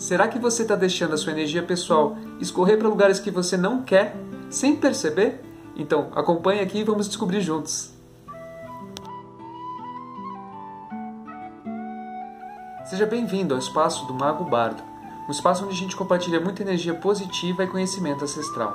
Será que você está deixando a sua energia pessoal escorrer para lugares que você não quer, sem perceber? Então, acompanhe aqui e vamos descobrir juntos. Seja bem-vindo ao espaço do Mago Bardo, um espaço onde a gente compartilha muita energia positiva e conhecimento ancestral.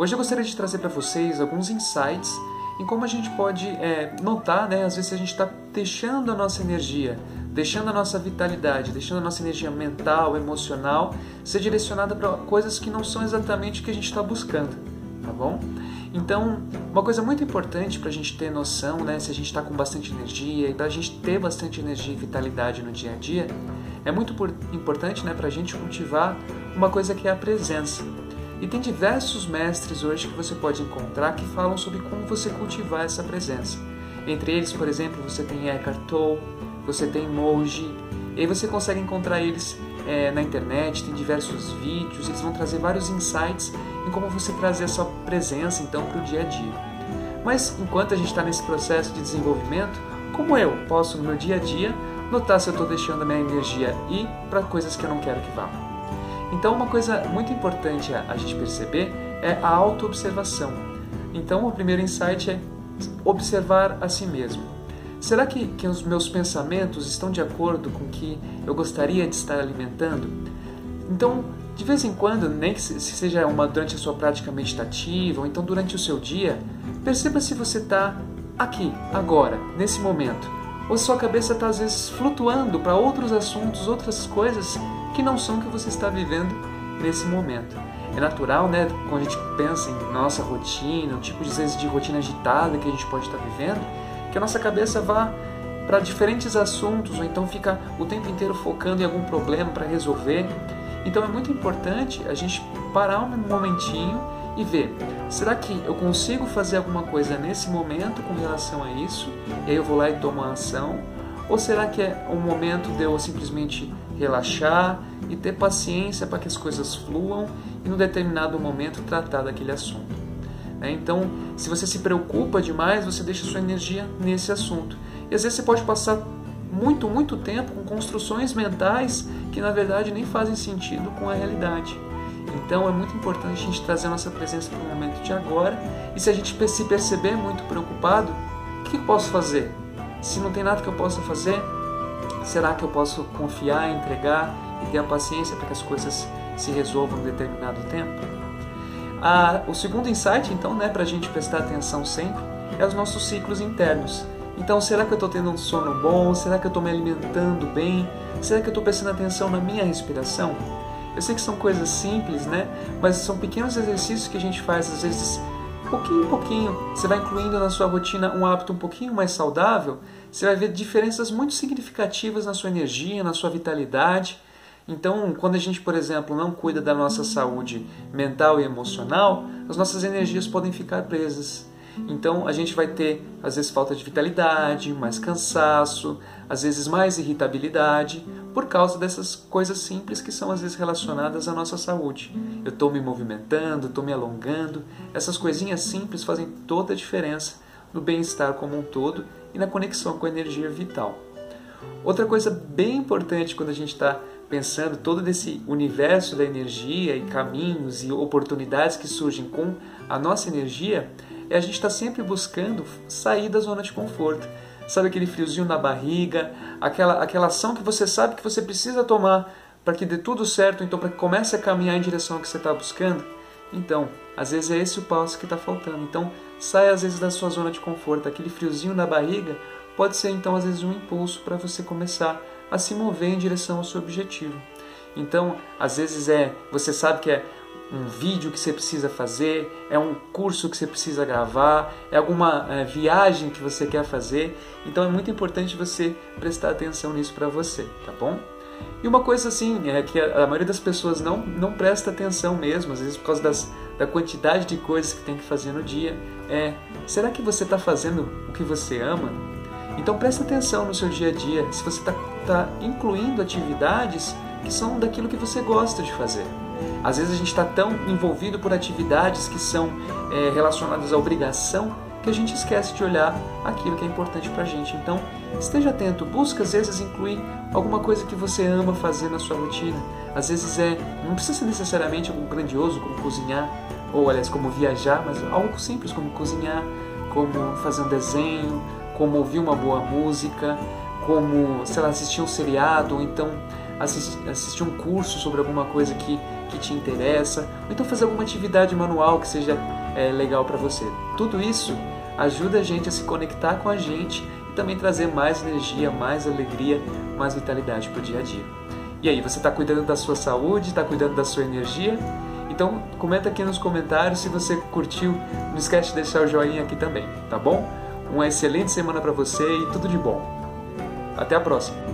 Hoje eu gostaria de trazer para vocês alguns insights em como a gente pode é, notar, né, às vezes a gente está deixando a nossa energia deixando a nossa vitalidade, deixando a nossa energia mental, emocional ser direcionada para coisas que não são exatamente o que a gente está buscando, tá bom? Então, uma coisa muito importante para a gente ter noção, né, se a gente está com bastante energia e para a gente ter bastante energia e vitalidade no dia a dia, é muito importante né, para a gente cultivar uma coisa que é a presença. E tem diversos mestres hoje que você pode encontrar que falam sobre como você cultivar essa presença. Entre eles, por exemplo, você tem Eckhart Tolle, você tem Moji, e aí você consegue encontrar eles é, na internet, tem diversos vídeos, eles vão trazer vários insights em como você trazer a sua presença então para o dia a dia. Mas enquanto a gente está nesse processo de desenvolvimento, como eu posso no meu dia a dia notar se eu estou deixando a minha energia ir para coisas que eu não quero que vá? Então, uma coisa muito importante a, gente perceber é a autoobservação. Então, o primeiro insight é observar a si mesmo. Será que, que os meus pensamentos estão de acordo com o que eu gostaria de estar alimentando? Então, de vez em quando, nem que seja uma durante a sua prática meditativa ou então durante o seu dia, perceba se você está aqui, agora, nesse momento. Ou se sua cabeça está às vezes flutuando para outros assuntos, outras coisas que não são o que você está vivendo nesse momento. É natural, né, quando a gente pensa em nossa rotina, o tipo de, vezes, de rotina agitada que a gente pode estar vivendo, que a nossa cabeça vá para diferentes assuntos ou então fica o tempo inteiro focando em algum problema para resolver. Então é muito importante a gente parar um momentinho e ver, será que eu consigo fazer alguma coisa nesse momento com relação a isso? E aí eu vou lá e tomo a ação? Ou será que é um momento de eu simplesmente relaxar e ter paciência para que as coisas fluam e num determinado momento tratar daquele assunto? Né? Então, se você se preocupa demais, você deixa sua energia nesse assunto. E às vezes você pode passar muito, muito tempo com construções mentais que na verdade nem fazem sentido com a realidade. Então é muito importante a gente trazer a nossa presença para o momento de agora. E se a gente se perceber muito preocupado, o que eu posso fazer? Se não tem nada que eu possa fazer, será que eu posso confiar, entregar e ter a paciência para que as coisas se resolvam em determinado tempo? O segundo insight, então, né, para a gente prestar atenção sempre, é os nossos ciclos internos. Então, será que eu estou tendo um sono bom? Será que eu estou me alimentando bem? Será que eu estou prestando atenção na minha respiração? Eu sei que são coisas simples, né? Mas são pequenos exercícios que a gente faz, às vezes, pouquinho em pouquinho. Você vai incluindo na sua rotina um hábito um pouquinho mais saudável, você vai ver diferenças muito significativas na sua energia, na sua vitalidade. Então, quando a gente, por exemplo, não cuida da nossa saúde mental e emocional, as nossas energias podem ficar presas. Então, a gente vai ter, às vezes, falta de vitalidade, mais cansaço, às vezes, mais irritabilidade, por causa dessas coisas simples que são, às vezes, relacionadas à nossa saúde. Eu estou me movimentando, estou me alongando, essas coisinhas simples fazem toda a diferença no bem-estar como um todo e na conexão com a energia vital. Outra coisa bem importante quando a gente está pensando todo esse universo da energia e caminhos e oportunidades que surgem com a nossa energia, é a gente estar tá sempre buscando sair da zona de conforto. Sabe aquele friozinho na barriga, aquela, aquela ação que você sabe que você precisa tomar para que dê tudo certo, então para que comece a caminhar em direção ao que você está buscando? Então, às vezes é esse o passo que está faltando. Então, sai às vezes da sua zona de conforto, aquele friozinho na barriga pode ser então às vezes um impulso para você começar a se mover em direção ao seu objetivo. Então, às vezes é, você sabe que é um vídeo que você precisa fazer, é um curso que você precisa gravar, é alguma é, viagem que você quer fazer. Então é muito importante você prestar atenção nisso para você, tá bom? E uma coisa assim, é que a, a, maioria das pessoas não, não presta atenção mesmo, às vezes por causa das, da quantidade de coisas que tem que fazer no dia, é, será que você está fazendo o que você ama? Então preste atenção no seu dia a dia, se você está tá incluindo atividades que são daquilo que você gosta de fazer. Às vezes a gente está tão envolvido por atividades que são é, relacionadas à obrigação que a gente esquece de olhar aquilo que é importante para a gente. Então, esteja atento, busca às vezes incluir alguma coisa que você ama fazer na sua rotina. Às vezes é, não precisa ser necessariamente algo grandioso como cozinhar, ou aliás, como viajar, mas algo simples como cozinhar, como fazer um desenho, como ouvir uma boa música, como, sei lá, assistir um seriado, ou então assistir, um curso sobre alguma coisa que, que te interessa, ou então fazer alguma atividade manual que seja é, legal para você. Tudo isso ajuda a gente a se conectar com a gente e também trazer mais energia, mais alegria, mais vitalidade para o dia a dia. E aí, você está cuidando da sua saúde, está cuidando da sua energia? Então comenta aqui nos comentários se você curtiu. Não esquece de deixar o joinha aqui também, tá bom? Uma excelente semana para você e tudo de bom. Até a próxima!